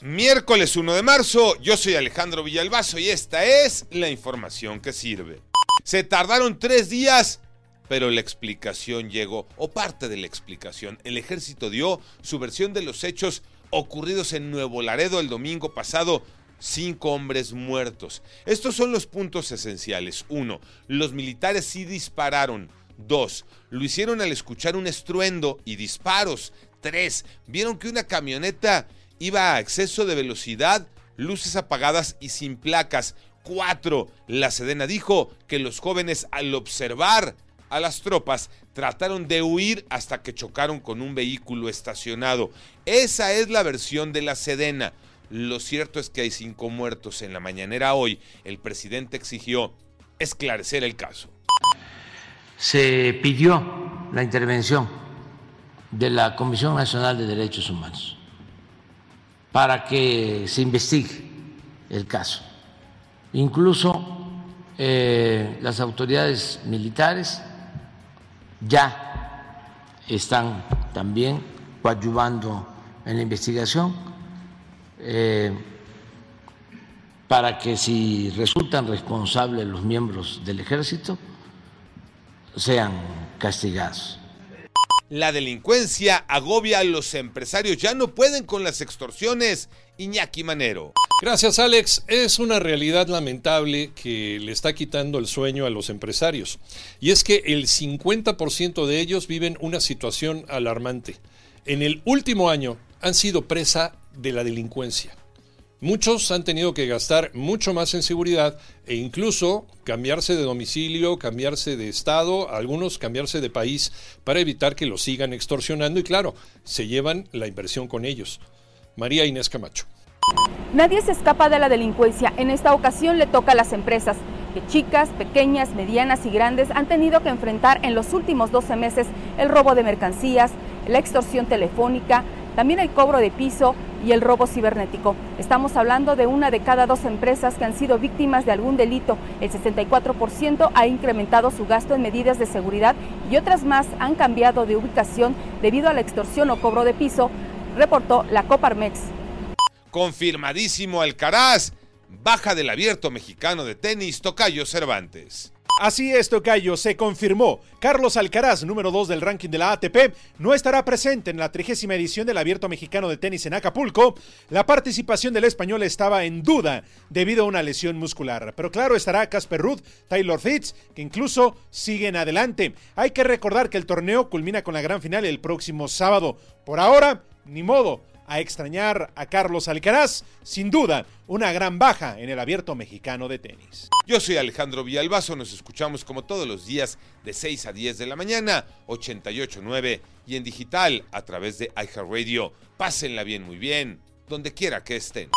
Miércoles 1 de marzo, yo soy Alejandro Villalbazo y esta es la información que sirve. Se tardaron tres días, pero la explicación llegó, o parte de la explicación. El ejército dio su versión de los hechos ocurridos en Nuevo Laredo el domingo pasado. Cinco hombres muertos. Estos son los puntos esenciales. Uno, los militares sí dispararon. Dos, lo hicieron al escuchar un estruendo y disparos. Tres, vieron que una camioneta iba a exceso de velocidad, luces apagadas y sin placas. 4. La Sedena dijo que los jóvenes al observar a las tropas trataron de huir hasta que chocaron con un vehículo estacionado. Esa es la versión de la Sedena. Lo cierto es que hay cinco muertos. En la mañanera hoy, el presidente exigió esclarecer el caso. Se pidió la intervención de la Comisión Nacional de Derechos Humanos para que se investigue el caso. Incluso eh, las autoridades militares ya están también coadyuvando en la investigación eh, para que si resultan responsables los miembros del ejército sean castigados. La delincuencia agobia a los empresarios, ya no pueden con las extorsiones. Iñaki Manero. Gracias Alex. Es una realidad lamentable que le está quitando el sueño a los empresarios. Y es que el 50% de ellos viven una situación alarmante. En el último año han sido presa de la delincuencia. Muchos han tenido que gastar mucho más en seguridad e incluso cambiarse de domicilio, cambiarse de estado, algunos cambiarse de país para evitar que los sigan extorsionando y claro, se llevan la inversión con ellos. María Inés Camacho. Nadie se escapa de la delincuencia. En esta ocasión le toca a las empresas, que chicas, pequeñas, medianas y grandes han tenido que enfrentar en los últimos 12 meses el robo de mercancías, la extorsión telefónica, también el cobro de piso y el robo cibernético. Estamos hablando de una de cada dos empresas que han sido víctimas de algún delito. El 64% ha incrementado su gasto en medidas de seguridad y otras más han cambiado de ubicación debido a la extorsión o cobro de piso, reportó la Coparmex. Confirmadísimo Alcaraz. Baja del abierto mexicano de tenis Tocayo Cervantes. Así es, Tocayo, se confirmó. Carlos Alcaraz, número 2 del ranking de la ATP, no estará presente en la trigésima edición del Abierto Mexicano de Tenis en Acapulco. La participación del español estaba en duda debido a una lesión muscular. Pero claro, estará Casper Ruth, Taylor Fitz, que incluso siguen adelante. Hay que recordar que el torneo culmina con la gran final el próximo sábado. Por ahora, ni modo a extrañar a Carlos Alcaraz, sin duda una gran baja en el abierto mexicano de tenis. Yo soy Alejandro Villalbazo, nos escuchamos como todos los días de 6 a 10 de la mañana, 88.9 y en digital a través de iHeartRadio. Pásenla bien, muy bien, donde quiera que estén.